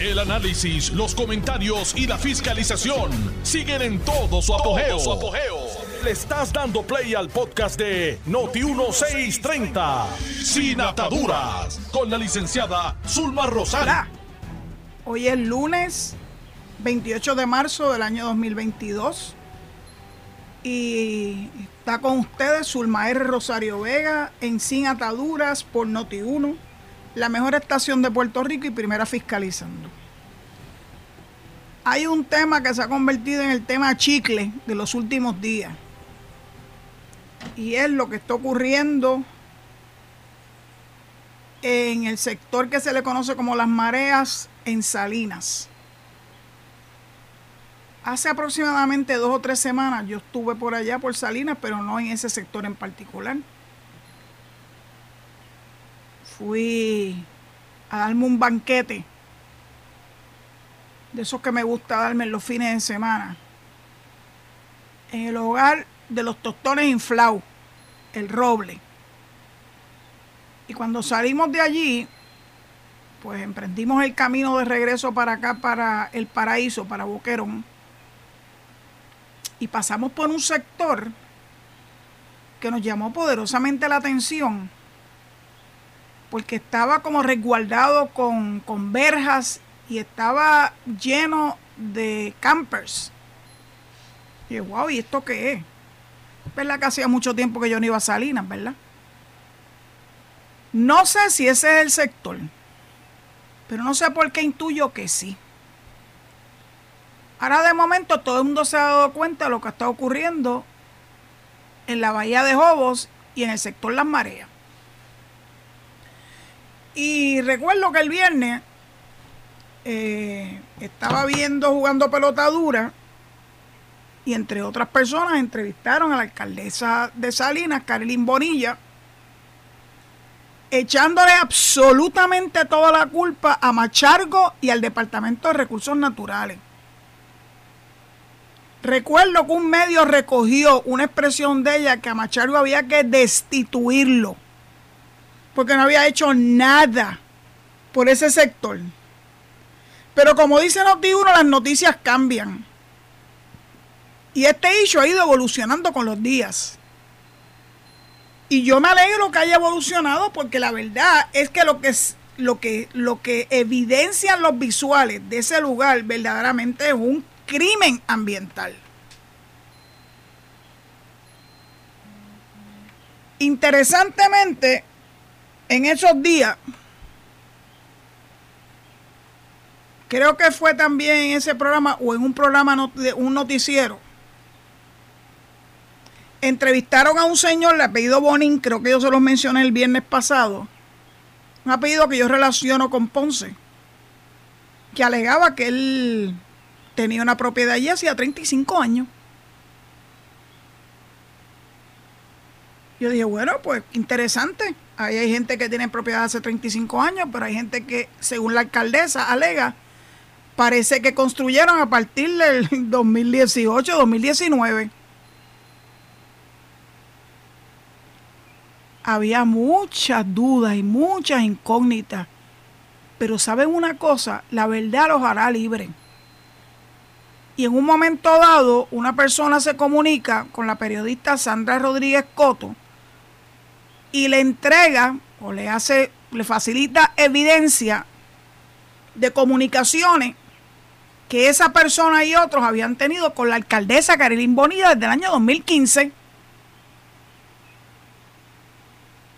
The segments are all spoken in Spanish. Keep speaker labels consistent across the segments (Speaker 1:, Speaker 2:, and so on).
Speaker 1: El análisis, los comentarios y la fiscalización siguen en todo su apogeo. Le estás dando play al podcast de Noti1630, Sin Ataduras, con la licenciada Zulma Rosario.
Speaker 2: Hoy es lunes 28 de marzo del año 2022 y está con ustedes Zulma R. Rosario Vega en Sin Ataduras por Noti1, la mejor estación de Puerto Rico y primera fiscalizando. Hay un tema que se ha convertido en el tema chicle de los últimos días y es lo que está ocurriendo en el sector que se le conoce como las mareas en Salinas. Hace aproximadamente dos o tres semanas yo estuve por allá, por Salinas, pero no en ese sector en particular. Fui a darme un banquete, de esos que me gusta darme en los fines de semana, en el hogar de los tostones inflados, el roble. Y cuando salimos de allí, pues emprendimos el camino de regreso para acá, para el paraíso, para Boquerón. Y pasamos por un sector que nos llamó poderosamente la atención, porque estaba como resguardado con, con verjas y estaba lleno de campers. Y yo, wow, ¿y esto qué es? ¿Verdad que hacía mucho tiempo que yo no iba a Salinas, verdad? No sé si ese es el sector, pero no sé por qué intuyo que sí. Ahora de momento todo el mundo se ha dado cuenta de lo que está ocurriendo en la bahía de Jobos y en el sector Las Mareas. Y recuerdo que el viernes eh, estaba viendo jugando pelota dura y entre otras personas entrevistaron a la alcaldesa de Salinas, Carolyn Bonilla, echándole absolutamente toda la culpa a Machargo y al Departamento de Recursos Naturales. Recuerdo que un medio recogió una expresión de ella que a Machargo había que destituirlo porque no había hecho nada por ese sector. Pero como dice Noti1, las noticias cambian. Y este hecho ha ido evolucionando con los días. Y yo me alegro que haya evolucionado porque la verdad es que lo que, lo que, lo que evidencian los visuales de ese lugar verdaderamente es un crimen ambiental. Interesantemente, en esos días, creo que fue también en ese programa o en un programa de un noticiero, entrevistaron a un señor de apellido Bonin, creo que yo se los mencioné el viernes pasado, un apellido que yo relaciono con Ponce, que alegaba que él tenía una propiedad allí hacía 35 años. Yo dije, bueno, pues interesante. Ahí hay gente que tiene propiedad hace 35 años, pero hay gente que, según la alcaldesa, alega, parece que construyeron a partir del 2018, 2019. Había muchas dudas y muchas incógnitas. Pero saben una cosa, la verdad los hará libres. Y en un momento dado, una persona se comunica con la periodista Sandra Rodríguez Coto, y le entrega o le hace, le facilita evidencia de comunicaciones que esa persona y otros habían tenido con la alcaldesa Carilín Bonilla desde el año 2015.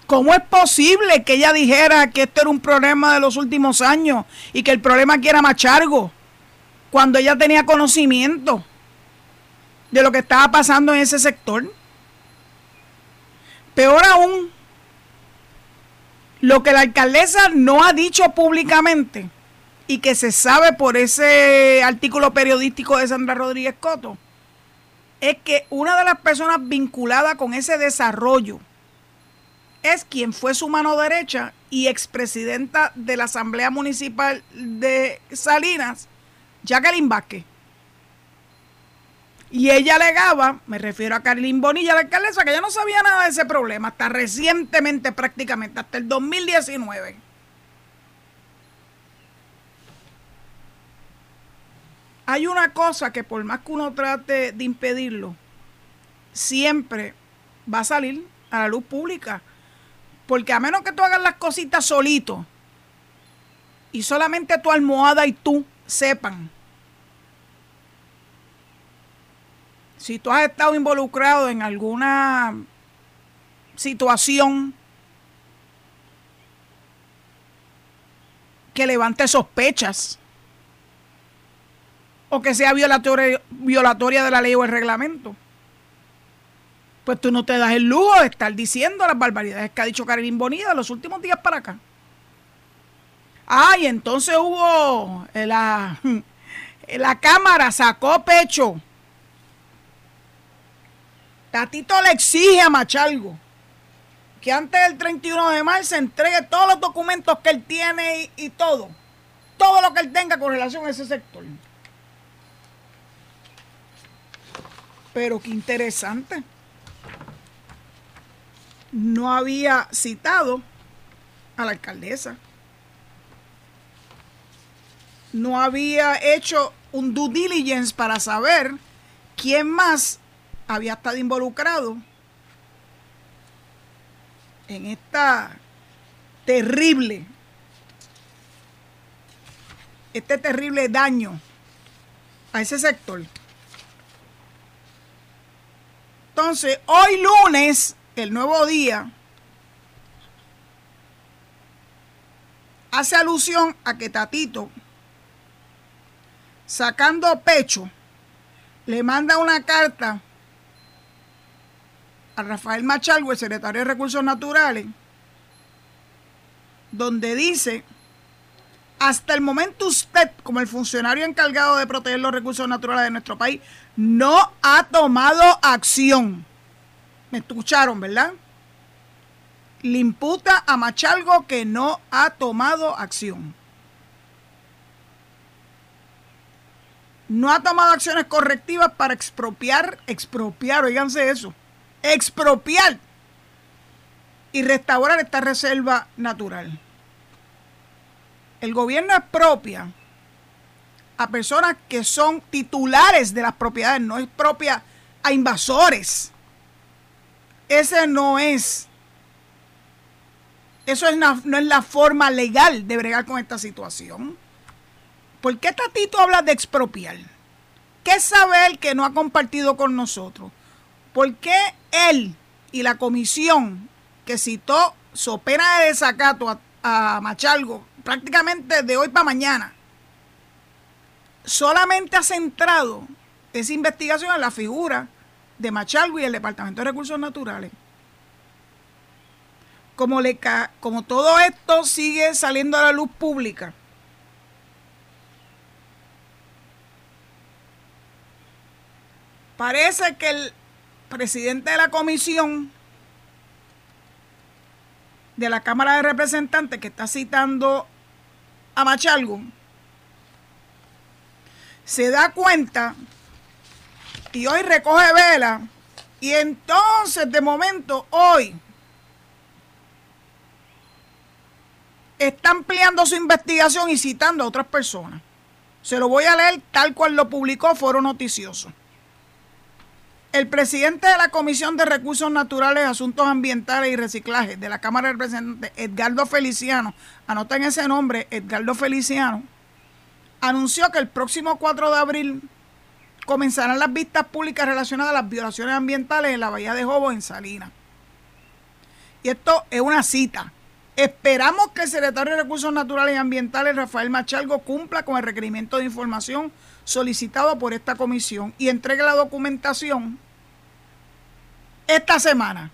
Speaker 2: ¿Cómo es posible que ella dijera que esto era un problema de los últimos años y que el problema aquí era Machargo cuando ella tenía conocimiento de lo que estaba pasando en ese sector? Peor aún, lo que la alcaldesa no ha dicho públicamente y que se sabe por ese artículo periodístico de Sandra Rodríguez Coto es que una de las personas vinculadas con ese desarrollo es quien fue su mano derecha y expresidenta de la Asamblea Municipal de Salinas, Jacqueline Vázquez. Y ella alegaba, me refiero a Carlín Bonilla, la alcaldesa, que ella no sabía nada de ese problema, hasta recientemente prácticamente, hasta el 2019. hay una cosa que por más que uno trate de impedirlo, siempre va a salir a la luz pública. Porque a menos que tú hagas las cositas solito y solamente tu almohada y tú sepan si tú has estado involucrado en alguna situación que levante sospechas o que sea violatoria, de la ley o el reglamento. Pues tú no te das el lujo de estar diciendo las barbaridades que ha dicho Karin Bonita los últimos días para acá. Ah, y entonces hubo eh, la, la cámara sacó pecho. Tatito le exige a Machalgo que antes del 31 de marzo entregue todos los documentos que él tiene y, y todo. Todo lo que él tenga con relación a ese sector. Pero qué interesante. No había citado a la alcaldesa. No había hecho un due diligence para saber quién más había estado involucrado en esta terrible, este terrible daño a ese sector. Entonces, hoy lunes, el nuevo día, hace alusión a que Tatito, sacando pecho, le manda una carta a Rafael Machalgo, el secretario de Recursos Naturales, donde dice, hasta el momento usted, como el funcionario encargado de proteger los recursos naturales de nuestro país, no ha tomado acción. ¿Me escucharon, verdad? Le imputa a Machalgo que no ha tomado acción. No ha tomado acciones correctivas para expropiar, expropiar, oíganse eso, expropiar y restaurar esta reserva natural. El gobierno expropia a personas que son titulares de las propiedades, no es propia a invasores. Ese no es, eso es no es la forma legal de bregar con esta situación. ¿Por qué Tatito habla de expropiar? ¿Qué sabe él que no ha compartido con nosotros? ¿Por qué él y la comisión que citó su pena de desacato a, Machalgo prácticamente de hoy para mañana solamente ha centrado esa investigación en la figura de Machalgo y el Departamento de Recursos Naturales? Como, le, como todo esto sigue saliendo a la luz pública, parece que el presidente de la comisión de la Cámara de Representantes que está citando a Machalgo se da cuenta y hoy recoge vela y entonces de momento hoy está ampliando su investigación y citando a otras personas. Se lo voy a leer tal cual lo publicó Foro Noticioso. El presidente de la Comisión de Recursos Naturales, Asuntos Ambientales y Reciclaje de la Cámara de Representantes, Edgardo Feliciano, anoten ese nombre, Edgardo Feliciano, anunció que el próximo 4 de abril comenzarán las vistas públicas relacionadas a las violaciones ambientales en la Bahía de Jobo, en Salinas. Y esto es una cita. Esperamos que el secretario de Recursos Naturales y Ambientales, Rafael Machalgo, cumpla con el requerimiento de información solicitado por esta comisión y entregue la documentación esta semana.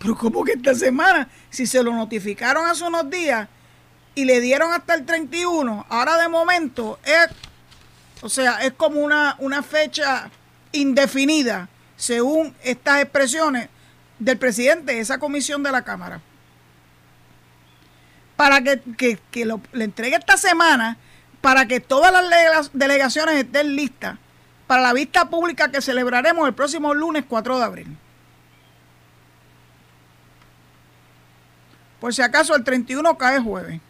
Speaker 2: Pero ¿cómo que esta semana? Si se lo notificaron hace unos días y le dieron hasta el 31, ahora de momento es, o sea, es como una, una fecha indefinida según estas expresiones del presidente de esa comisión de la Cámara. Para que, que, lo, le entregue esta semana para que todas las delegaciones estén listas para la vista pública que celebraremos el próximo lunes 4 de abril. Por si acaso el 31 cae jueves.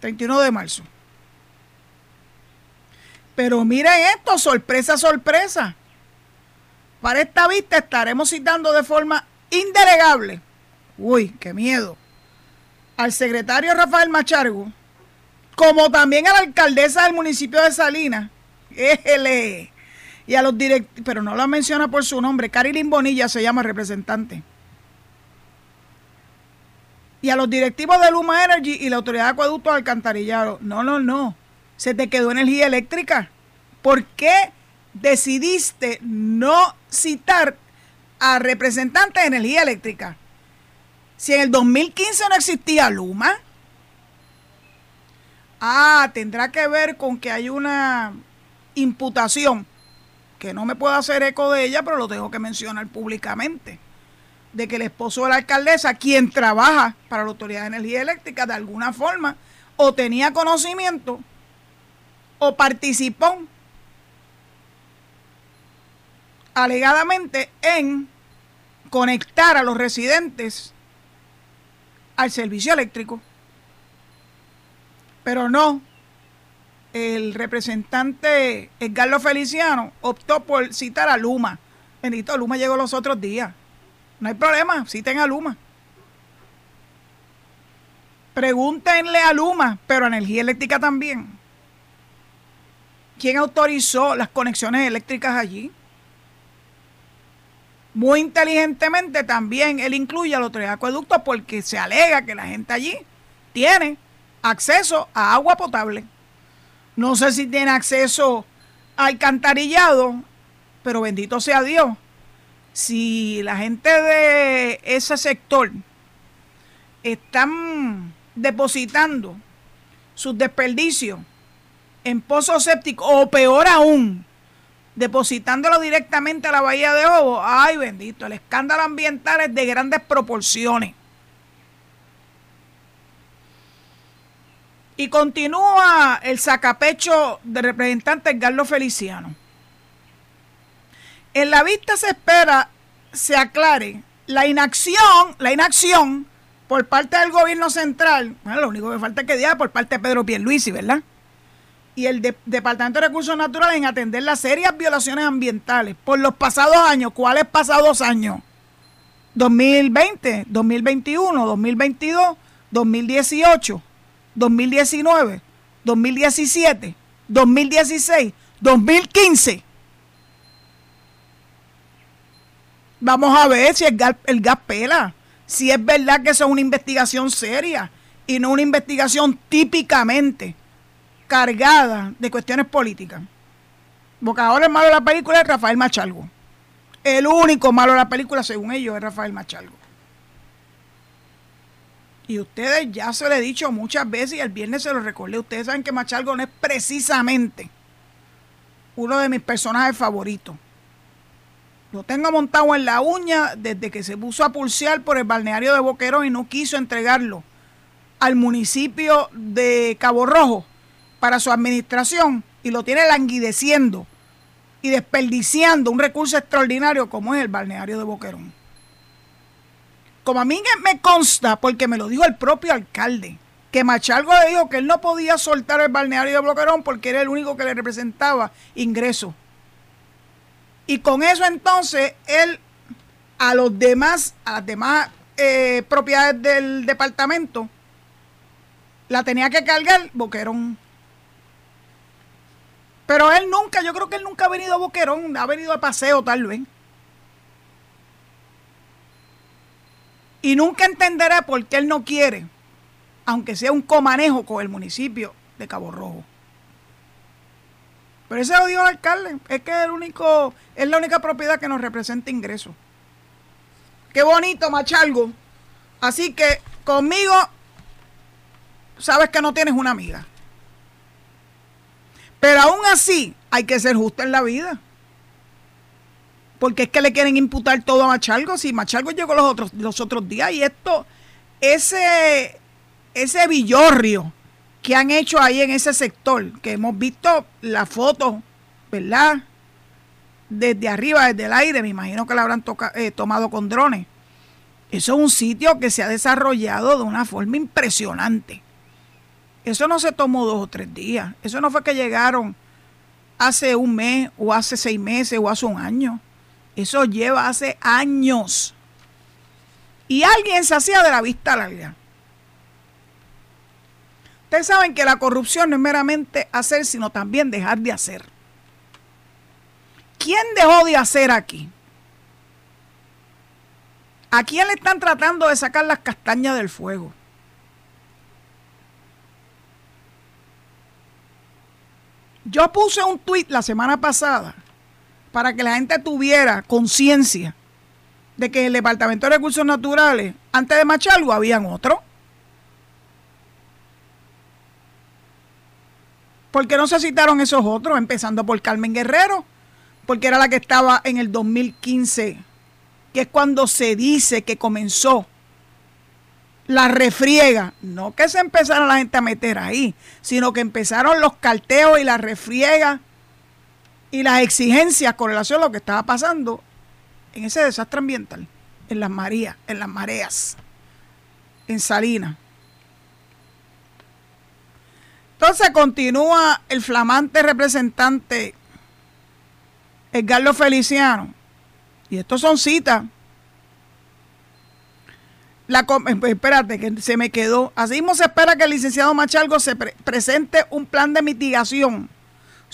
Speaker 2: 31 de marzo. Pero miren esto, sorpresa, sorpresa. Para esta vista estaremos citando de forma indelegable, uy, qué miedo, al secretario Rafael Machargo, como también a la alcaldesa del municipio de Salinas, éjele, y a los directivos, pero no lo menciona por su nombre, Carilín Bonilla se llama representante. Y a los directivos de Luma Energy y la Autoridad de Acueductos Alcantarillado. No, no, no. Se te quedó energía eléctrica. ¿Por qué decidiste no citar a representantes de energía eléctrica? Si en el 2015 no existía Luma. Ah, tendrá que ver con que hay una imputación que no me puedo hacer eco de ella, pero lo tengo que mencionar públicamente, de que el esposo de la alcaldesa, quien trabaja para la Autoridad de Energía Eléctrica, de alguna forma, o tenía conocimiento o participó alegadamente en conectar a los residentes al servicio eléctrico. Pero no, el representante Edgardo Feliciano optó por citar a Luma. Bendito, Luma llegó los otros días. No hay problema, citen a Luma. Pregúntenle a Luma, pero a Energía Eléctrica también. ¿Quién autorizó las conexiones eléctricas allí? Muy inteligentemente también él incluye a autoridad de acueductos porque se alega que la gente allí tiene acceso a agua potable. No sé si tiene acceso al alcantarillado, pero bendito sea Dios. Si la gente de ese sector están depositando sus desperdicios en pozos sépticos, o peor aún, depositándolo directamente a la bahía de Obo, ay bendito, el escándalo ambiental es de grandes proporciones. Y continúa el sacapecho de representante Carlos Feliciano. En la vista se espera se aclare la inacción, la inacción por parte del gobierno central, bueno, lo único que falta es que diga por parte de Pedro Pierluisi, ¿verdad? Y el Departamento de Recursos Naturales en atender las serias violaciones ambientales por los pasados años. ¿Cuáles pasados años? 2020, 2021, 2022, 2018. 2019, 2017, 2016, 2015. Vamos a ver si el gas, el gas pela, si es verdad que eso es una investigación seria y no una investigación típicamente cargada de cuestiones políticas. Porque ahora el malo de la película es Rafael Machalgo. El único malo de la película, según ellos, es Rafael Machalgo. Y ustedes ya se lo he dicho muchas veces y el viernes se lo recordé. Ustedes saben que Machalgo no es precisamente uno de mis personajes favoritos. Lo tengo montado en la uña desde que se puso a pulsear por el balneario de Boquerón y no quiso entregarlo al municipio de Cabo Rojo para su administración y lo tiene languideciendo y desperdiciando un recurso extraordinario como es el balneario de Boquerón como a mí me consta, porque me lo dijo el propio alcalde, que Machalgo le dijo que él no podía soltar el balneario de Bloquerón porque era el único que le representaba ingreso. Y con eso entonces él a los demás, a las demás eh, propiedades del departamento, la tenía que cargar Boquerón. Pero él nunca, yo creo que él nunca ha venido a Boquerón, ha venido a paseo tal vez. Y nunca entenderé por qué él no quiere, aunque sea un comanejo con el municipio de Cabo Rojo. Pero eso lo dijo el alcalde, es que es, el único, es la única propiedad que nos representa ingresos. Qué bonito, Machalgo. Así que conmigo sabes que no tienes una amiga. Pero aún así hay que ser justo en la vida porque es que le quieren imputar todo a Machalgo. Si Machalgo llegó los otros, los otros días y esto, ese, ese villorrio que han hecho ahí en ese sector, que hemos visto la foto, ¿verdad? Desde arriba, desde el aire, me imagino que la habrán eh, tomado con drones. Eso es un sitio que se ha desarrollado de una forma impresionante. Eso no se tomó dos o tres días. Eso no fue que llegaron hace un mes o hace seis meses o hace un año. Eso lleva hace años. Y alguien se hacía de la vista larga. Ustedes saben que la corrupción no es meramente hacer, sino también dejar de hacer. ¿Quién dejó de hacer aquí? ¿A quién le están tratando de sacar las castañas del fuego? Yo puse un tweet la semana pasada para que la gente tuviera conciencia de que en el Departamento de Recursos Naturales, antes de Machalgo, habían otro. ¿Por qué no se citaron esos otros? Empezando por Carmen Guerrero, porque era la que estaba en el 2015, que es cuando se dice que comenzó la refriega. No que se empezara la gente a meter ahí, sino que empezaron los carteos y la refriega y las exigencias con relación a lo que estaba pasando en ese desastre ambiental, en las marías, en las mareas, en Salinas. Entonces continúa el flamante representante Edgardo Feliciano. Y estos son citas. La, eh, pues, espérate, que se me quedó. Así mismo se espera que el licenciado Machalgo se presente un plan de mitigación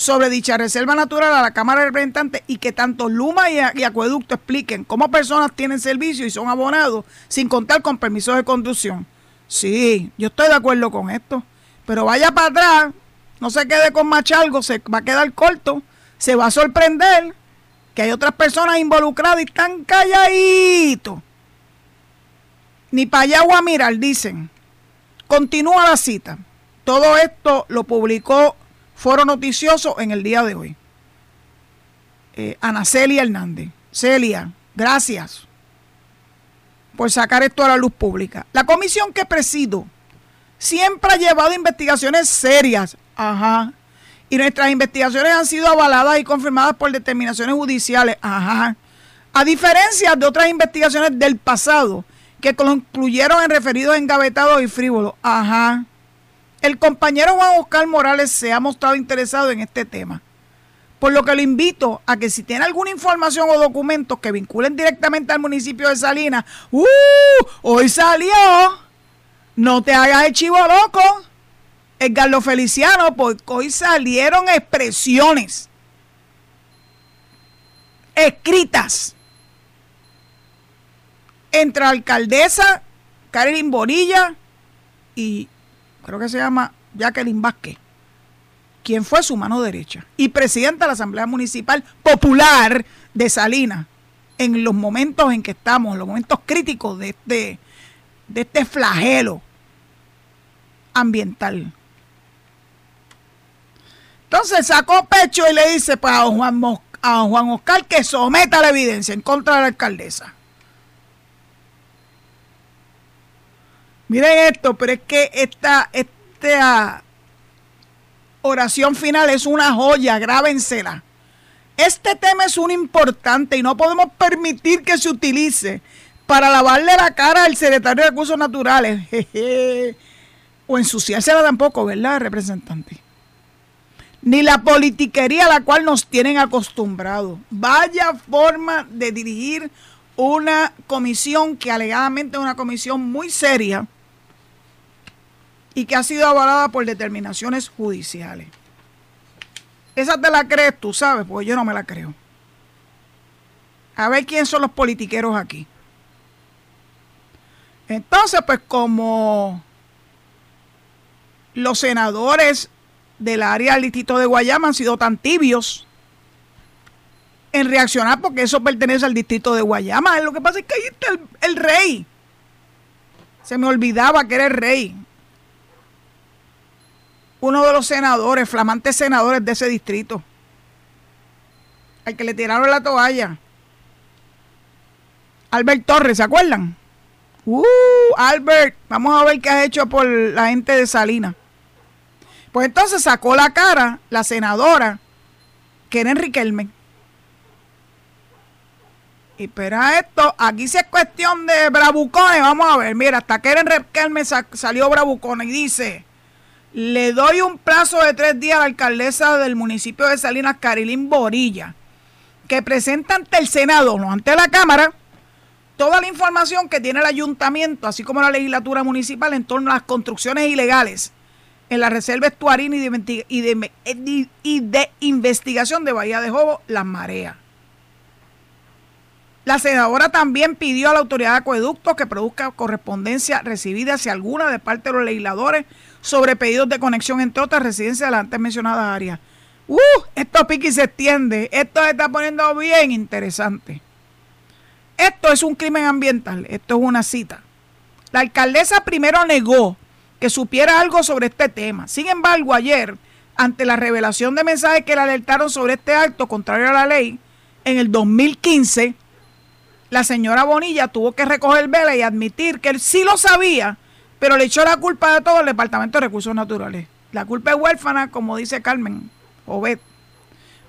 Speaker 2: sobre dicha reserva natural a la Cámara de Representantes y que tanto Luma y, Acueducto expliquen cómo personas tienen servicio y son abonados sin contar con permisos de conducción. Sí, yo estoy de acuerdo con esto, pero vaya para atrás, no se quede con Machalgo, se va a quedar corto, se va a sorprender que hay otras personas involucradas y están calladitos. Ni para allá a mirar, dicen. Continúa la cita. Todo esto lo publicó foro noticioso en el día de hoy. Eh, Ana Celia Hernández. Celia, gracias por sacar esto a la luz pública. La comisión que presido siempre ha llevado investigaciones serias. Ajá. Y nuestras investigaciones han sido avaladas y confirmadas por determinaciones judiciales. Ajá. A diferencia de otras investigaciones del pasado que concluyeron en referidos engavetados y frívolos. Ajá. El compañero Juan Oscar Morales se ha mostrado interesado en este tema. Por lo que le invito a que si tiene alguna información o documentos que vinculen directamente al municipio de Salinas, ¡uh! Hoy salió. No te hagas el chivo loco. Edgardo Feliciano, porque hoy salieron expresiones escritas entre la alcaldesa Karin Borilla y creo que se llama Jacqueline Vázquez, quien fue su mano derecha y presidenta de la Asamblea Municipal Popular de Salinas, en los momentos en que estamos, los momentos críticos de este, de este flagelo ambiental. Entonces sacó pecho y le dice pues, a, Juan, a Juan Oscar que someta la evidencia en contra de la alcaldesa. Miren esto, pero es que esta, oración final es una joya, grábensela. Este tema es un importante y no podemos permitir que se utilice para lavarle la cara al secretario de Recursos Naturales. O ensuciársela tampoco, ¿verdad, representante? Ni la politiquería a la cual nos tienen acostumbrados. Vaya forma de dirigir una comisión que alegadamente es una comisión muy seria y que ha sido avalada por determinaciones judiciales. Esa te la crees tú, ¿sabes? Porque yo no me la creo. A ver quién son los politiqueros aquí. Entonces, pues como los senadores del área del distrito de Guayama han sido tan tibios en reaccionar porque eso pertenece al distrito de Guayama. Lo que pasa es que ahí está el, el rey. Se me olvidaba que era el rey uno de los senadores, flamantes senadores de ese distrito, al que le tiraron la toalla. Albert Torres, ¿se acuerdan? Uh, Albert, vamos a ver qué has hecho por la gente de Salinas. Pues entonces sacó la cara la senadora Keren Riquelme. Y espera esto, aquí si es cuestión de bravucones, vamos a ver, mira, hasta Keren Riquelme salió bravucones y dice, Le doy un plazo de tres días a la alcaldesa del municipio de Salinas, Carilín Borilla, que presenta ante el Senado, no ante la Cámara, toda la información que tiene el ayuntamiento, así como la legislatura municipal en torno a las construcciones ilegales en la reserva estuarina y de, de investigación de Bahía de Jobo, Las Mareas. La senadora también pidió a la autoridad de acueducto que produzca correspondencia recibida hacia alguna de parte de los legisladores sobre pedidos de conexión entre otras residencias de las antes mencionadas áreas. ¡Uh! Esto pique y se extiende. Esto se está poniendo bien interesante. Esto es un crimen ambiental. Esto es una cita. La alcaldesa primero negó que supiera algo sobre este tema. Sin embargo, ayer, ante la revelación de mensajes que le alertaron sobre este acto contrario a la ley, en el 2015, la señora Bonilla tuvo que recoger vela y admitir que él sí lo sabía, pero le echó la culpa de todo al Departamento de Recursos Naturales. La culpa es huérfana, como dice Carmen Obed.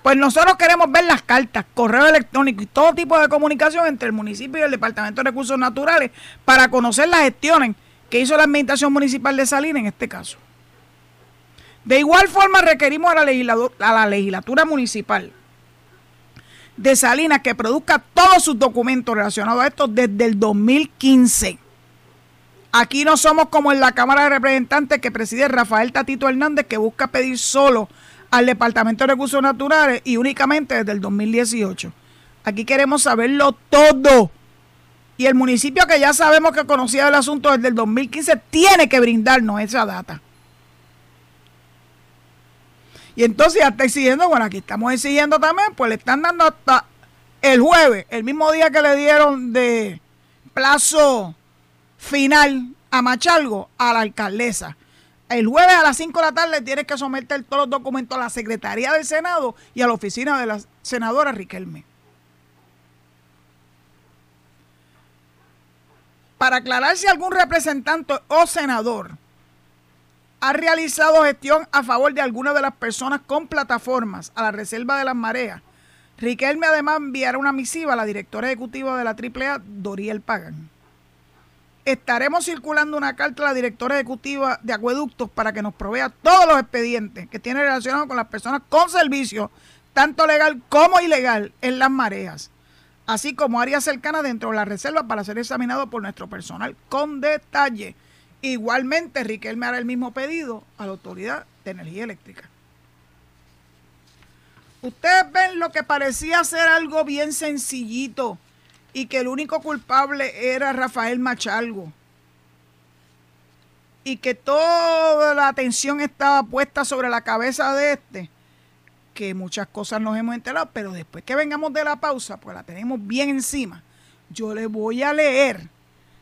Speaker 2: Pues nosotros queremos ver las cartas, correo electrónico y todo tipo de comunicación entre el municipio y el Departamento de Recursos Naturales para conocer las gestiones que hizo la Administración Municipal de Salinas en este caso. De igual forma requerimos a la, a la legislatura municipal de Salinas que produzca todos sus documentos relacionados a esto desde el 2015. Aquí no somos como en la Cámara de Representantes que preside Rafael Tatito Hernández, que busca pedir solo al Departamento de Recursos Naturales y únicamente desde el 2018. Aquí queremos saberlo todo. Y el municipio que ya sabemos que conocía el asunto desde el 2015 tiene que brindarnos esa data. Y entonces ya está exigiendo, bueno, aquí estamos exigiendo también, pues le están dando hasta el jueves, el mismo día que le dieron de plazo final a Machalgo, a la alcaldesa. El jueves a las 5 de la tarde tiene que someter todos los documentos a la Secretaría del Senado y a la oficina de la senadora Riquelme. Para aclarar si algún representante o senador ha realizado gestión a favor de alguna de las personas con plataformas a la Reserva de las Mareas. Riquelme además enviará una misiva a la directora ejecutiva de la AAA, Doriel Pagan. Estaremos circulando una carta a la directora ejecutiva de Acueductos para que nos provea todos los expedientes que tiene relacionados con las personas con servicio, tanto legal como ilegal, en las mareas, así como áreas cercanas dentro de la reserva para ser examinado por nuestro personal con detalle. Igualmente, Riquelme hará el mismo pedido a la Autoridad de Energía Eléctrica. Ustedes ven lo que parecía ser algo bien sencillito y que el único culpable era Rafael Machalgo. Y que toda la atención estaba puesta sobre la cabeza de este. Que muchas cosas nos hemos enterado, pero después que vengamos de la pausa, pues la tenemos bien encima. Yo le voy a leer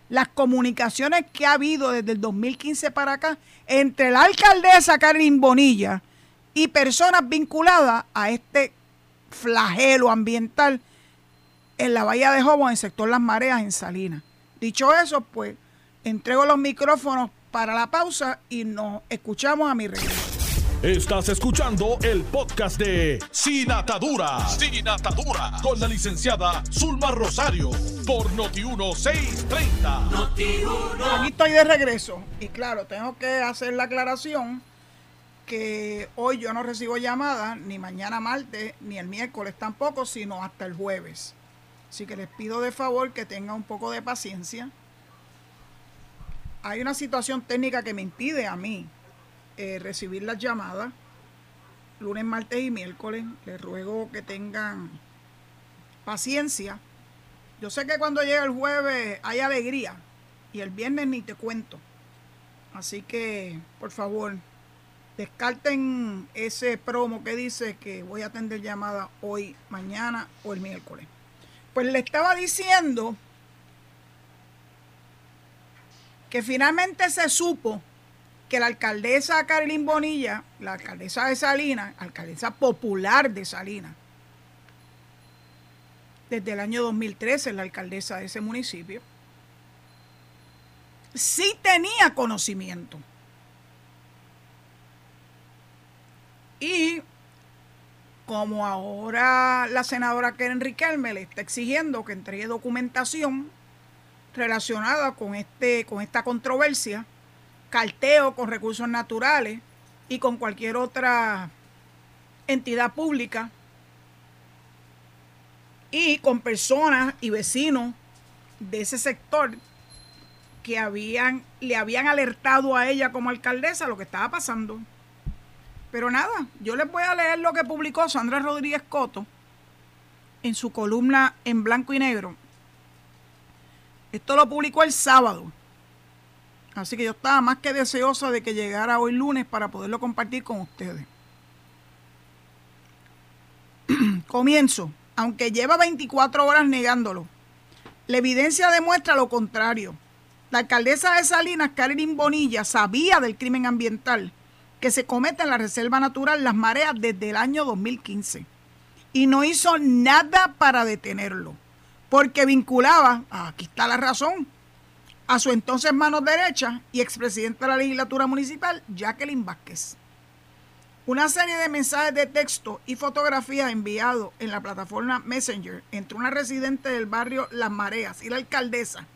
Speaker 2: las comunicaciones que ha habido desde el 2015 para acá entre la alcaldesa Karin Bonilla y personas vinculadas a este flagelo ambiental en la bahía de Jobo, en el sector Las Mareas, en Salinas. Dicho eso, pues entrego los micrófonos para la pausa y nos escuchamos a mi regreso.
Speaker 1: Estás escuchando el podcast de Sin Atadura. Sin Atadura. Con la licenciada Zulma Rosario. Por Noti1630.
Speaker 2: Aquí estoy de regreso. Y claro, tengo que hacer la aclaración que hoy yo no recibo llamadas, ni mañana martes, ni el miércoles tampoco, sino hasta el jueves. Así que les pido de favor que tengan un poco de paciencia. Hay una situación técnica que me impide a mí eh, recibir las llamadas lunes, martes y miércoles. Les ruego que tengan paciencia. Yo sé que cuando llega el jueves hay alegría y el viernes ni te cuento. Así que, por favor, descarten ese promo que dice que voy a atender llamada hoy, mañana o el miércoles. Pues le estaba diciendo que finalmente se supo que la alcaldesa Carolín Bonilla, la alcaldesa de Salinas, alcaldesa popular de Salinas, desde el año 2013 la alcaldesa de ese municipio, sí tenía conocimiento. Y como ahora la senadora Keren Riquelme le está exigiendo que entregue documentación relacionada con, este, con esta controversia, carteo con recursos naturales y con cualquier otra entidad pública y con personas y vecinos de ese sector que habían, le habían alertado a ella como alcaldesa lo que estaba pasando. Pero nada, yo les voy a leer lo que publicó Sandra Rodríguez Coto en su columna en blanco y negro. Esto lo publicó el sábado. Así que yo estaba más que deseosa de que llegara hoy lunes para poderlo compartir con ustedes. Comienzo, aunque lleva 24 horas negándolo. La evidencia demuestra lo contrario. La alcaldesa de Salinas, Karen Bonilla, sabía del crimen ambiental que se comete en la Reserva Natural Las Mareas desde el año 2015 y no hizo nada para detenerlo, porque vinculaba, aquí está la razón, a su entonces mano derecha y expresidente de la legislatura municipal, Jacqueline Vázquez. Una serie de mensajes de texto y fotografías enviados en la plataforma Messenger entre una residente del barrio Las Mareas y la alcaldesa,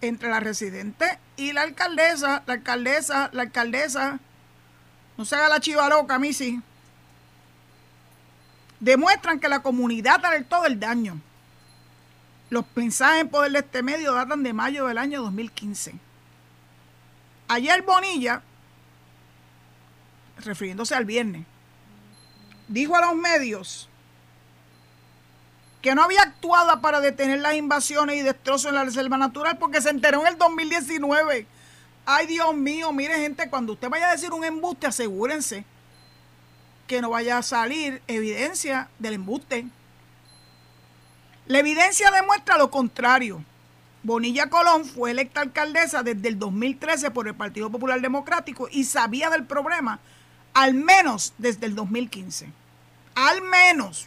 Speaker 2: entre la residente y la alcaldesa, la alcaldesa, la alcaldesa, no se haga la chiva loca, sí, demuestran que la comunidad todo el daño. Los mensajes en poder de este medio datan de mayo del año 2015. Ayer Bonilla, refiriéndose al viernes, dijo a los medios que no había actuado para detener las invasiones y destrozos en la reserva natural porque se enteró en el 2019. Ay, Dios mío, mire gente, cuando usted vaya a decir un embuste, asegúrense que no vaya a salir evidencia del embuste. La evidencia demuestra lo contrario. Bonilla Colón fue electa alcaldesa desde el 2013 por el Partido Popular Democrático y sabía del problema al menos desde el 2015. Al menos.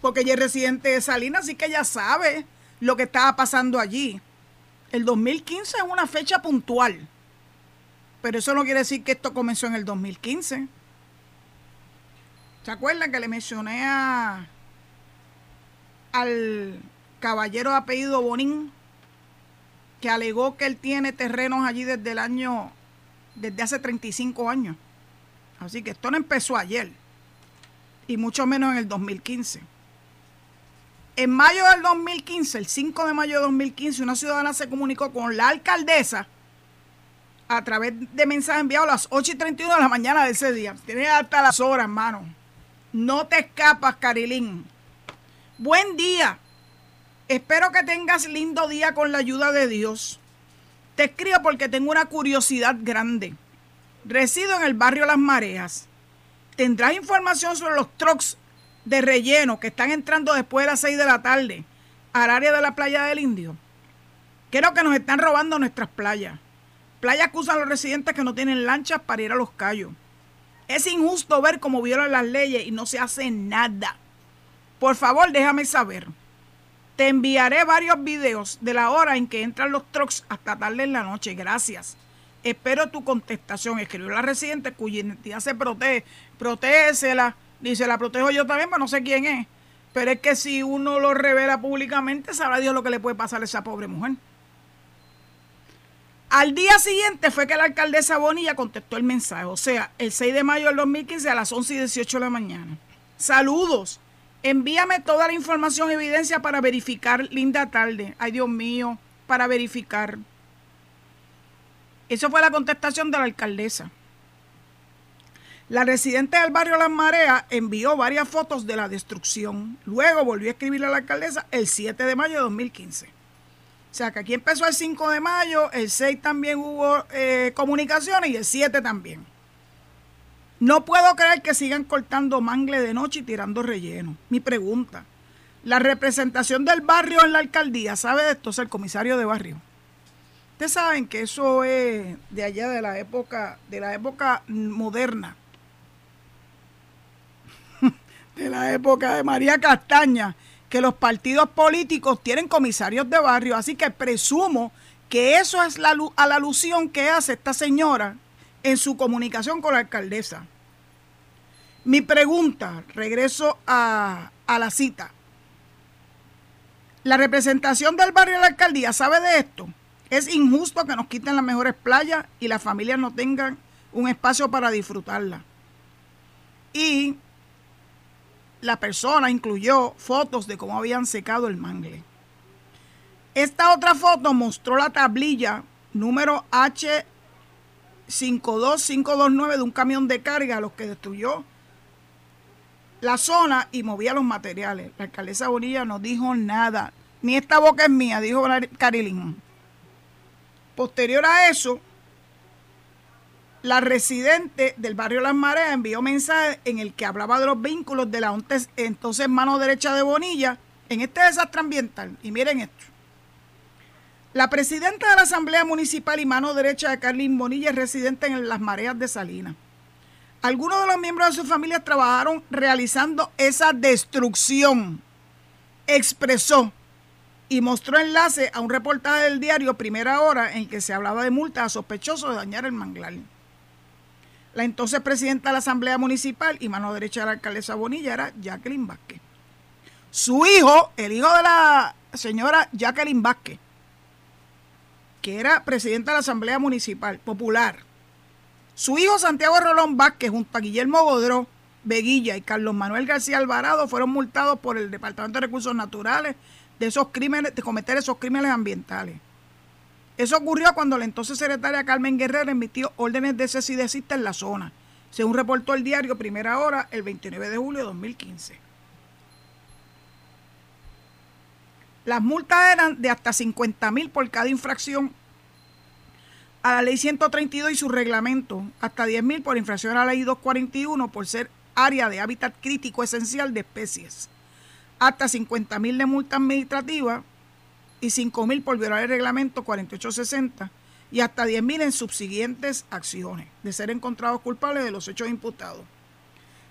Speaker 2: Porque ella es residente de Salinas, así que ella sabe lo que estaba pasando allí. El 2015 es una fecha puntual. Pero eso no quiere decir que esto comenzó en el 2015. ¿Se acuerdan que le mencioné a, al caballero de apellido Bonín que alegó que él tiene terrenos allí desde el año, desde hace 35 años? Así que esto no empezó ayer y mucho menos en el 2015. En mayo del 2015, el 5 de mayo de 2015, una ciudadana se comunicó con la alcaldesa a través de mensajes enviados a las 8 y 31 de la mañana de ese día. Tiene hasta las horas, hermano. No te escapas, Carilín. Buen día. Espero que tengas lindo día con la ayuda de Dios. Te escribo porque tengo una curiosidad grande. Resido en el barrio Las Mareas. ¿Tendrás información sobre los trucks de relleno que están entrando después de las 6 de la tarde al área de la playa del Indio? Creo que nos están robando nuestras playas. Playas que usan los residentes que no tienen lanchas para ir a los callos. Es injusto ver cómo violan las leyes y no se hace nada. Por favor, déjame saber. Te enviaré varios videos de la hora en que entran los trucks hasta tarde en la noche. Gracias. Espero tu contestación. Escribió la residente cuya identidad se protege. Protégesela. Dice, la protejo yo también, pero no sé quién es. Pero es que si uno lo revela públicamente, sabrá Dios lo que le puede pasar a esa pobre mujer. Al día siguiente fue que la alcaldesa Bonilla contestó el mensaje, o sea, el 6 de mayo del 2015 a las 11 y 18 de la mañana. Saludos. Envíame toda la información y evidencia para verificar. Linda tarde. Ay, Dios mío, para verificar. Eso fue la contestación de la alcaldesa. La residente del barrio Las Mareas envió varias fotos de la destrucción. Luego volvió a escribirle a la alcaldesa el 7 de mayo de 2015. O sea, que aquí empezó el 5 de mayo, el 6 también hubo eh, comunicaciones y el 7 también. No puedo creer que sigan cortando mangle de noche y tirando relleno. Mi pregunta, la representación del barrio en la alcaldía, ¿sabe de esto? Es el comisario de barrio. Ustedes saben que eso es de allá de la época, de la época moderna. De la época de María Castaña que los partidos políticos tienen comisarios de barrio, así que presumo que eso es la, alusión que hace esta señora en su comunicación con la alcaldesa. Mi pregunta, regreso a, a la cita. La representación del barrio de la alcaldía sabe de esto. Es injusto que nos quiten las mejores playas y las familias no tengan un espacio para disfrutarla. Y la persona incluyó fotos de cómo habían secado el mangle. Esta otra foto mostró la tablilla número H52529 de un camión de carga, los que destruyó la zona y movía los materiales. La alcaldesa Bonilla no dijo nada. Ni esta boca es mía, dijo Carilín. Posterior a eso, la residente del barrio Las Mareas envió mensaje en el que hablaba de los vínculos de la entonces mano derecha de Bonilla en este desastre ambiental. Y miren esto. La presidenta de la Asamblea Municipal y mano derecha de Carlin Bonilla es residente en Las Mareas de Salinas. Algunos de los miembros de su familia trabajaron realizando esa destrucción. Expresó y mostró enlace a un reportaje del diario Primera Hora en el que se hablaba de multas a sospechosos de dañar el manglar. La entonces presidenta de la Asamblea Municipal y mano derecha de la alcaldesa Bonilla era Jacqueline Vázquez. Su hijo, el hijo de la señora Jacqueline Vázquez, que era presidenta de la Asamblea Municipal Popular, su hijo Santiago Rolón Vázquez, junto a Guillermo Godró, Veguilla y Carlos Manuel García Alvarado, fueron multados por el Departamento de Recursos Naturales de esos crímenes, de cometer esos crímenes ambientales. Eso ocurrió cuando la entonces secretaria Carmen Guerrero emitió órdenes de cese y desista en la zona, según reportó el diario Primera Hora el 29 de julio de 2015. Las multas eran de hasta 50 mil por cada infracción a la ley 132 y su reglamento, hasta 10.000 por infracción a la ley 241 por ser área de hábitat crítico esencial de especies, hasta 50.000 de multa administrativa y 5.000 por violar el reglamento 4860 y hasta 10.000 en subsiguientes acciones de ser encontrados culpables de los hechos imputados.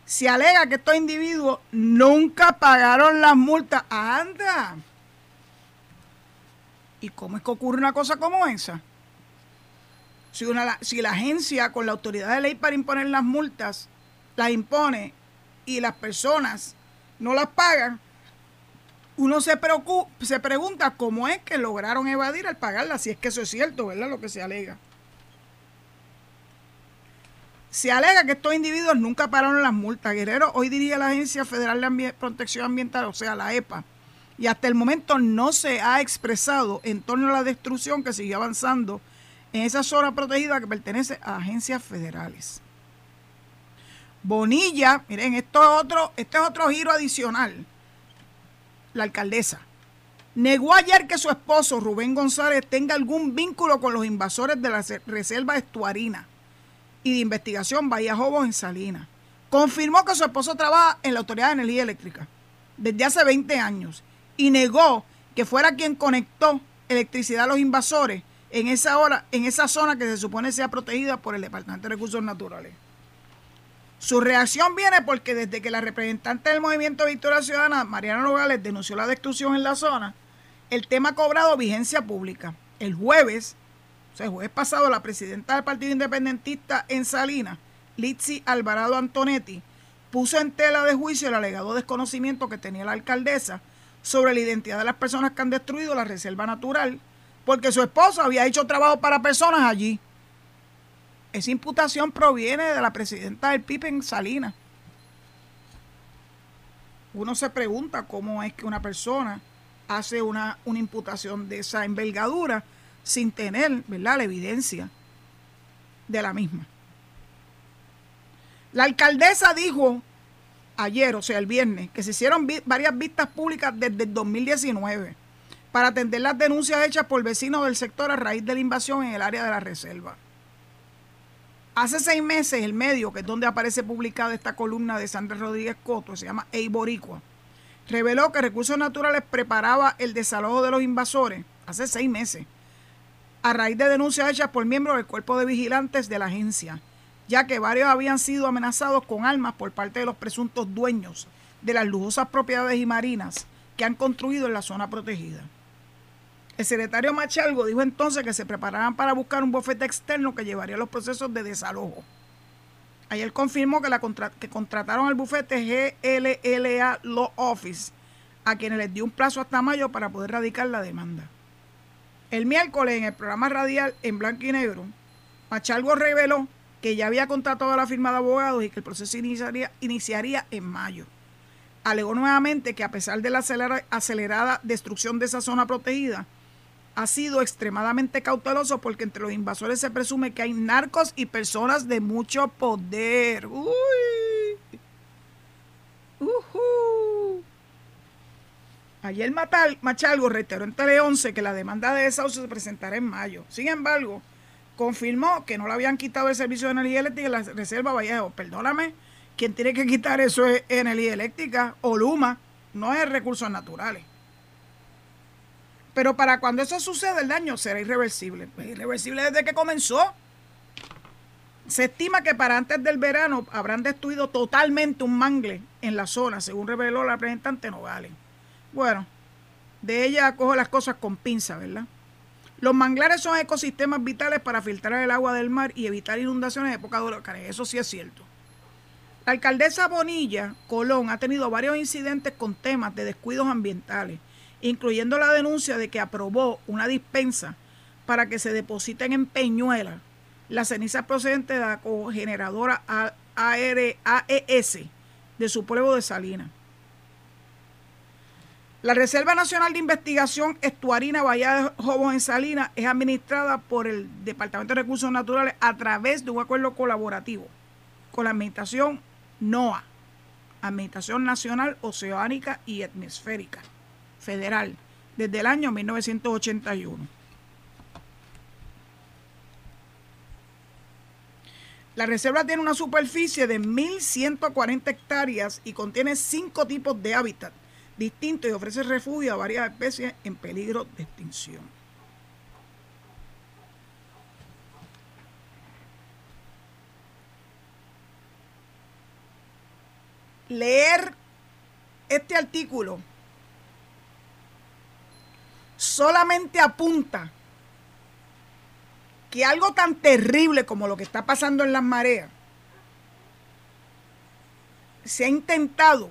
Speaker 2: Se alega que estos individuos nunca pagaron las multas. ¡Anda! ¿Y cómo es que ocurre una cosa como esa? Si, una, si la agencia con la autoridad de ley para imponer las multas las impone y las personas no las pagan, uno se, preocupa, se pregunta cómo es que lograron evadir al pagarlas, si es que eso es cierto, ¿verdad? Lo que se alega. Se alega que estos individuos nunca pagaron las multas. Guerrero hoy dirige la Agencia Federal de Protección Ambiental, o sea, la EPA, y hasta el momento no se ha expresado en torno a la destrucción que sigue avanzando en esa zona protegida que pertenece a agencias federales. Bonilla, miren, esto es otro, este es otro giro adicional. La alcaldesa negó ayer que su esposo Rubén González tenga algún vínculo con los invasores de la reserva estuarina y de investigación Bahía Jobos en Salinas. Confirmó que su esposo trabaja en la Autoridad de Energía Eléctrica desde hace 20 años y negó que fuera quien conectó electricidad a los invasores en esa hora, en esa zona que se supone sea protegida por el Departamento de Recursos Naturales. Su reacción viene porque desde que la representante del Movimiento Victoria Ciudadana, Mariana Nogales, denunció la destrucción en la zona, el tema ha cobrado vigencia pública. El jueves, o sea, el jueves pasado, la presidenta del Partido Independentista en Salinas, Litsi Alvarado Antonetti, puso en tela de juicio el alegado desconocimiento que tenía la alcaldesa sobre la identidad de las personas que han destruido la reserva natural porque su esposo había hecho trabajo para personas allí. Esa imputación proviene de la presidenta del PIB en Salinas. Uno se pregunta cómo es que una persona hace una, una imputación de esa envergadura sin tener ¿verdad? la evidencia de la misma. La alcaldesa dijo ayer, o sea, el viernes, que se hicieron varias vistas públicas desde el 2019 para atender las denuncias hechas por vecinos del sector a raíz de la invasión en el área de la reserva. Hace seis meses, el medio, que es donde aparece publicada esta columna de Sandra Rodríguez Coto, se llama Eiboricua, reveló que Recursos Naturales preparaba el desalojo de los invasores hace seis meses, a raíz de denuncias hechas por miembros del cuerpo de vigilantes de la agencia, ya que varios habían sido amenazados con armas por parte de los presuntos dueños de las lujosas propiedades y marinas que han construido en la zona protegida. El secretario Machalgo dijo entonces que se preparaban para buscar un bufete externo que llevaría los procesos de desalojo. Ayer confirmó que, la que contrataron al bufete GLLA Law Office, a quienes les dio un plazo hasta mayo para poder radicar la demanda. El miércoles, en el programa radial en blanco y negro, Machalgo reveló que ya había contratado a la firma de abogados y que el proceso iniciaría, iniciaría en mayo. Alegó nuevamente que a pesar de la acelerada destrucción de esa zona protegida, ha sido extremadamente cauteloso porque entre los invasores se presume que hay narcos y personas de mucho poder. Uy. Ayer Machalgo reiteró en Tele 11 que la demanda de desahucio se presentará en mayo. Sin embargo, confirmó que no le habían quitado el servicio de energía eléctrica en la Reserva Vallejo. Perdóname, quien tiene que quitar eso es energía eléctrica o Luma, no es recursos naturales. Pero para cuando eso suceda, el daño será irreversible. Pues irreversible desde que comenzó. Se estima que para antes del verano habrán destruido totalmente un mangle en la zona, según reveló la representante Nogales. Bueno, de ella cojo las cosas con pinza, ¿verdad? Los manglares son ecosistemas vitales para filtrar el agua del mar y evitar inundaciones en época de huracanes. Eso sí es cierto. La alcaldesa Bonilla Colón ha tenido varios incidentes con temas de descuidos ambientales incluyendo la denuncia de que aprobó una dispensa para que se depositen en Peñuela las cenizas procedentes de la cogeneradora AES de su pueblo de Salinas. La Reserva Nacional de Investigación Estuarina Bahía de Jobos en Salinas es administrada por el Departamento de Recursos Naturales a través de un acuerdo colaborativo con la Administración NOAA, Administración Nacional Oceánica y Atmosférica federal desde el año 1981. La reserva tiene una superficie de 1.140 hectáreas y contiene cinco tipos de hábitat distintos y ofrece refugio a varias especies en peligro de extinción. Leer este artículo solamente apunta que algo tan terrible como lo que está pasando en las mareas se ha intentado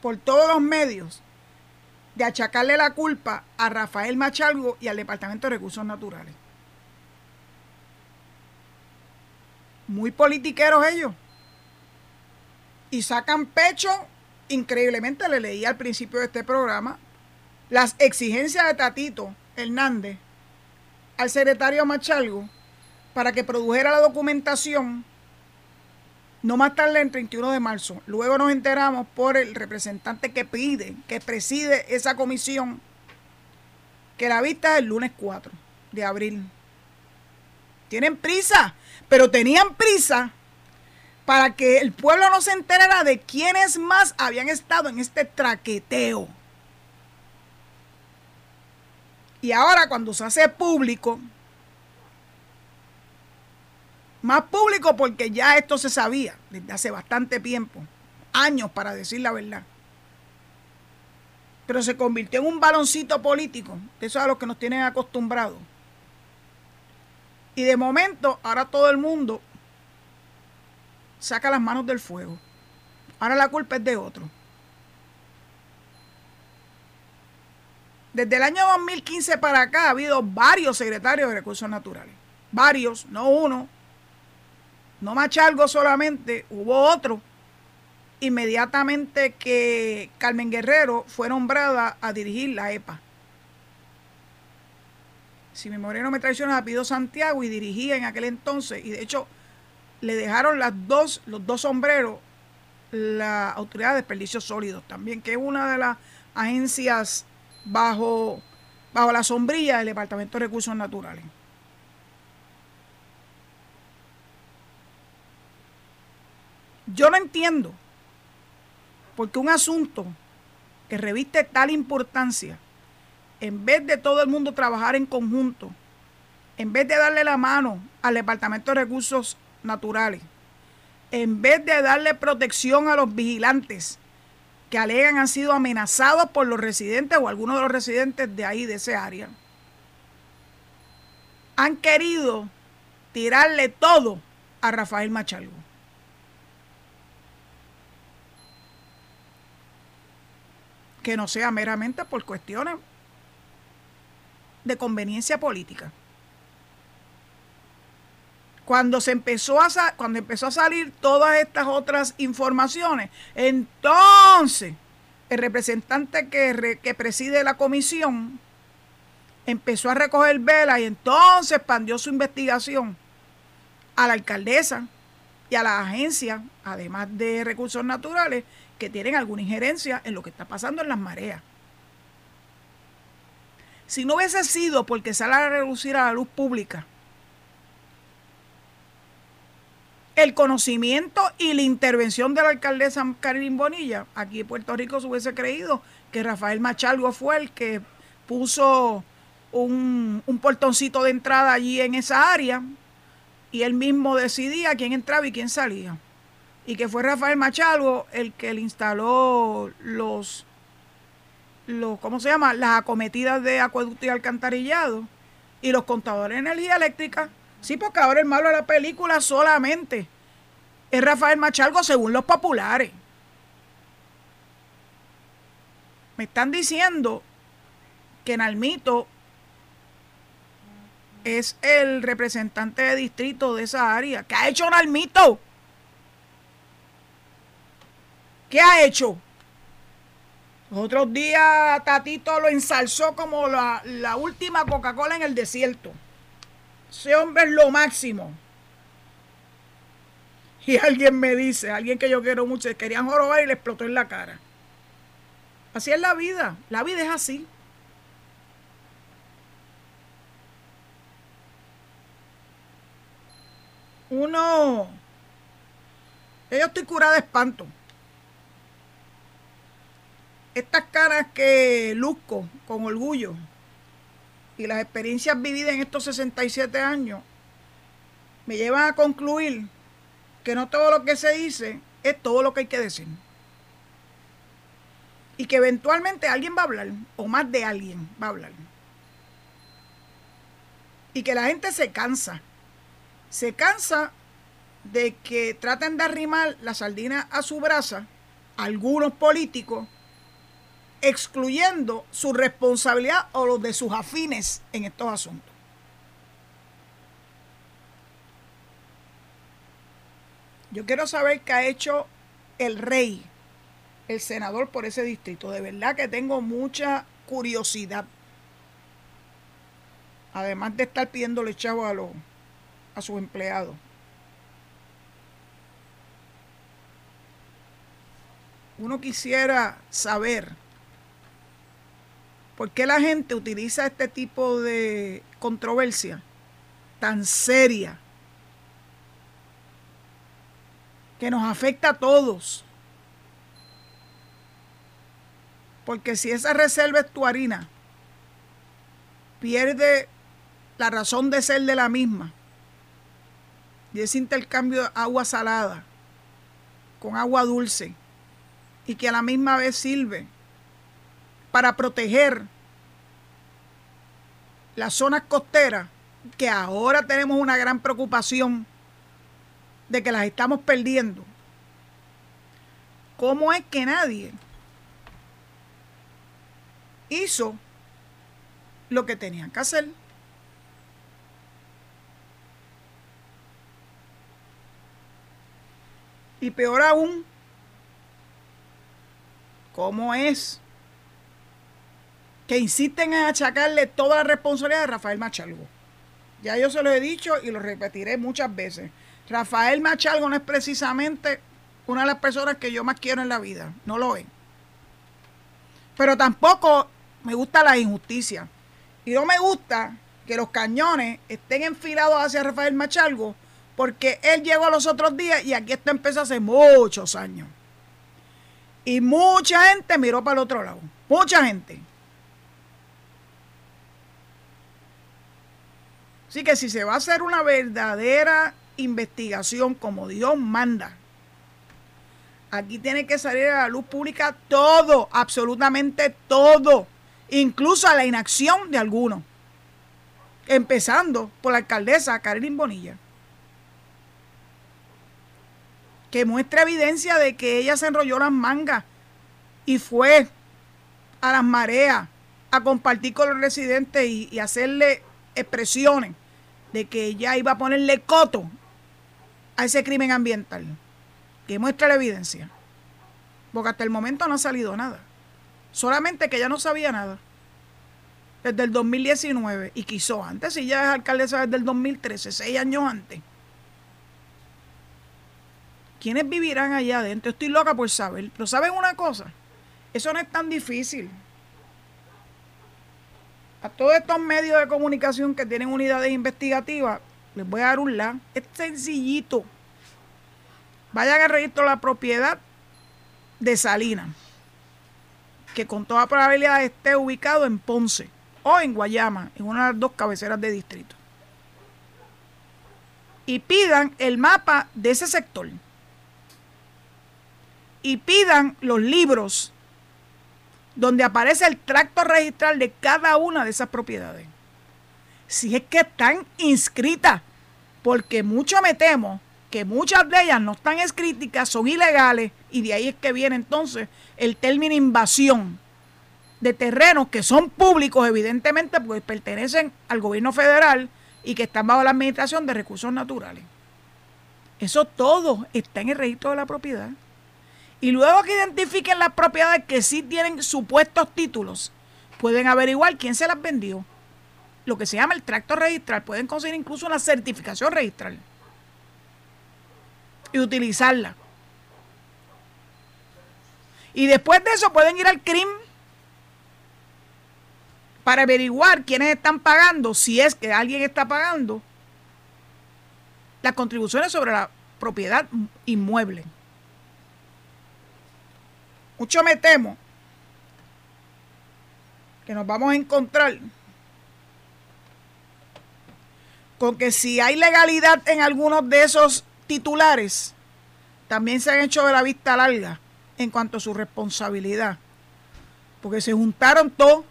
Speaker 2: por todos los medios de achacarle la culpa a Rafael Machalgo y al Departamento de Recursos Naturales. Muy politiqueros ellos. Y sacan pecho, increíblemente, le leí al principio de este programa, las exigencias de Tatito Hernández al secretario Machalgo para que produjera la documentación no más tarde el 31 de marzo. Luego nos enteramos por el representante que pide, que preside esa comisión, que la vista es el lunes 4 de abril. Tienen prisa, pero tenían prisa para que el pueblo no se enterara de quiénes más habían estado en este traqueteo. Y ahora cuando se hace público, más público porque ya esto se sabía desde hace bastante tiempo, años para decir la verdad. Pero se convirtió en un baloncito político, eso es a lo que nos tienen acostumbrados. Y de momento, ahora todo el mundo saca las manos del fuego. Ahora la culpa es de otro. Desde el año 2015 para acá ha habido varios secretarios de recursos naturales. Varios, no uno. No Machalgo solamente, hubo otro. Inmediatamente que Carmen Guerrero fue nombrada a dirigir la EPA. Si mi memoria no me traiciona, pido Santiago y dirigía en aquel entonces. Y de hecho, le dejaron las dos, los dos sombreros la Autoridad de Desperdicios Sólidos también, que es una de las agencias bajo, bajo la sombrilla del Departamento de Recursos Naturales. Yo no entiendo porque un asunto que reviste tal importancia, en vez de todo el mundo trabajar en conjunto, en vez de darle la mano al Departamento de Recursos Naturales, en vez de darle protección a los vigilantes que alegan han sido amenazados por los residentes o algunos de los residentes de ahí, de ese área, han querido tirarle todo a Rafael Machalgo. Que no sea meramente por cuestiones de conveniencia política. Cuando se empezó a cuando empezó a salir todas estas otras informaciones, entonces el representante que, preside la comisión empezó a recoger velas y entonces expandió su investigación a la alcaldesa y a la agencia, además de recursos naturales, que tienen alguna injerencia en lo que está pasando en las mareas. Si no hubiese sido porque sale a reducir a la luz pública el conocimiento y la intervención de la alcaldesa Karin Bonilla, aquí en Puerto Rico se hubiese creído que Rafael Machalgo fue el que puso un, un portoncito de entrada allí en esa área y él mismo decidía quién entraba y quién salía. Y que fue Rafael Machalgo el que le instaló los, los ¿cómo se llama? Las acometidas de acueducto y alcantarillado y los contadores de energía eléctrica. Sí, porque ahora el malo de la película solamente es Rafael Machalgo según los populares. Me están diciendo que Nalmito es el representante de distrito de esa área. ¿Qué ha hecho Nalmito? ¿Qué ha hecho? Los otros días Tatito lo ensalzó como la, la última Coca-Cola en el desierto. Ese hombre es lo máximo. Y alguien me dice, alguien que yo quiero mucho, querían jorobar y le explotó en la cara. Así es la vida. La vida es así. uno, yo estoy curada de espanto. Estas caras que luzco con orgullo y las experiencias vividas en estos 67 años me llevan a concluir que no todo lo que se dice es todo lo que hay que decir. Y que eventualmente alguien va a hablar, o más de alguien va a hablar. Y que la gente se cansa se cansa de que traten de arrimar la sardina a su brasa algunos políticos, excluyendo su responsabilidad o los de sus afines en estos asuntos. Yo quiero saber qué ha hecho el rey, el senador por ese distrito. De verdad que tengo mucha curiosidad. Además de estar pidiéndole chavo a los a sus empleados. Uno quisiera saber por qué la gente utiliza este tipo de controversia tan seria que nos afecta a todos. Porque si esa reserva es tu harina, pierde la razón de ser de la misma y ese intercambio de agua salada con agua dulce y que a la misma vez sirve para proteger las zonas costeras que ahora tenemos una gran preocupación de que las estamos perdiendo. ¿Cómo es que nadie hizo lo que tenían que hacer? Y peor aún, ¿cómo es que insisten en achacarle toda la responsabilidad a Rafael Machalgo? Ya yo se lo he dicho y lo repetiré muchas veces. Rafael Machalgo no es precisamente una de las personas que yo más quiero en la vida, no lo es. Pero tampoco me gusta la injusticia. Y no me gusta que los cañones estén enfilados hacia Rafael Machalgo porque él llegó los otros días y aquí esto empezó hace muchos años. Y mucha gente miró para el otro lado. Mucha gente. Así que si se va a hacer una verdadera investigación como Dios manda, aquí tiene que salir a la luz pública todo, absolutamente todo, incluso a la inacción de algunos, empezando por la alcaldesa Karin Bonilla. que muestra evidencia de que ella se enrolló las mangas y fue a las mareas a compartir con los residentes y, hacerle expresiones de que ella iba a ponerle coto a ese crimen ambiental. Que muestra la evidencia. Porque hasta el momento no ha salido nada. Solamente que ella no sabía nada. Desde el 2019 y quiso antes, y ya es alcaldesa desde el 2013, seis años antes. ¿Quiénes vivirán allá adentro? Estoy loca por saber. Pero ¿saben una cosa? Eso no es tan difícil. A todos estos medios de comunicación que tienen unidades investigativas, les voy a dar un la. Es sencillito. Vayan al registro de la propiedad de Salinas, que con toda probabilidad esté ubicado en Ponce o en Guayama, en una de las dos cabeceras de distrito. Y pidan el mapa de ese sector. Y pidan los libros donde aparece el tracto registral de cada una de esas propiedades. Si es que están inscritas, porque mucho me temo que muchas de ellas no están escritas, son ilegales, y de ahí es que viene entonces el término invasión de terrenos que son públicos, evidentemente, porque pertenecen al gobierno federal y que están bajo la administración de recursos naturales. Eso todo está en el registro de la propiedad. Y luego que identifiquen las propiedades que sí tienen supuestos títulos, pueden averiguar quién se las vendió. Lo que se llama el tracto registral. Pueden conseguir incluso una certificación registral. Y utilizarla. Y después de eso pueden ir al CRIM para averiguar quiénes están pagando, si es que alguien está pagando, las contribuciones sobre la propiedad inmueble. Mucho me temo que nos vamos a encontrar con que si hay legalidad en algunos de esos titulares, también se han hecho de la vista larga en cuanto a su responsabilidad. Porque se juntaron todos.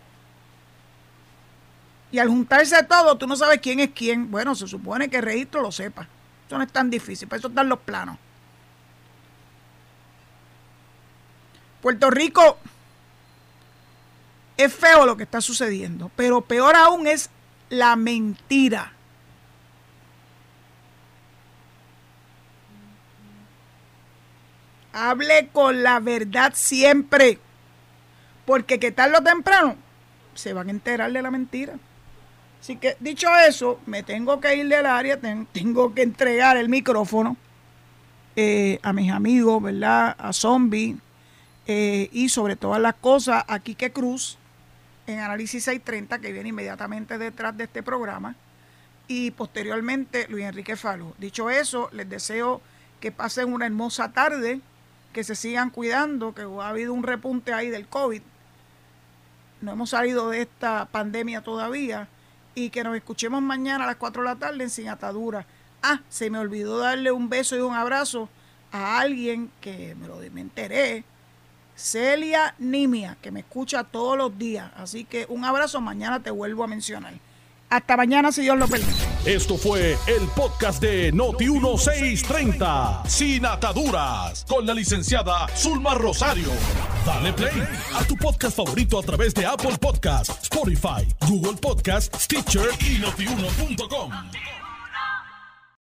Speaker 2: Y al juntarse todo, tú no sabes quién es quién. Bueno, se supone que el registro lo sepa. Eso no es tan difícil, para eso están los planos. Puerto Rico es feo lo que está sucediendo, pero peor aún es la mentira. Hable con la verdad siempre, porque que tarde o temprano se van a enterar de la mentira. Así que dicho eso, me tengo que ir del área, tengo que entregar el micrófono eh, a mis amigos, ¿verdad? A Zombie, eh, y sobre todas las cosas a Quique Cruz en Análisis 630, que viene inmediatamente detrás de este programa, y posteriormente Luis Enrique Falo. Dicho eso, les deseo que pasen una hermosa tarde, que se sigan cuidando, que ha habido un repunte ahí del COVID. No hemos salido de esta pandemia todavía y que nos escuchemos mañana a las 4 de la tarde en Sin Atadura. Ah, se me olvidó darle un beso y un abrazo a alguien que me lo me enteré Celia Nimia, que me escucha todos los días. Así que un abrazo, mañana te vuelvo a mencionar. Hasta mañana, si Dios lo permite.
Speaker 1: Esto fue el podcast de Noti1630, sin ataduras, con la licenciada Zulma Rosario. Dale play a tu podcast favorito a través de Apple Podcasts, Spotify, Google Podcasts, Stitcher y notiuno.com.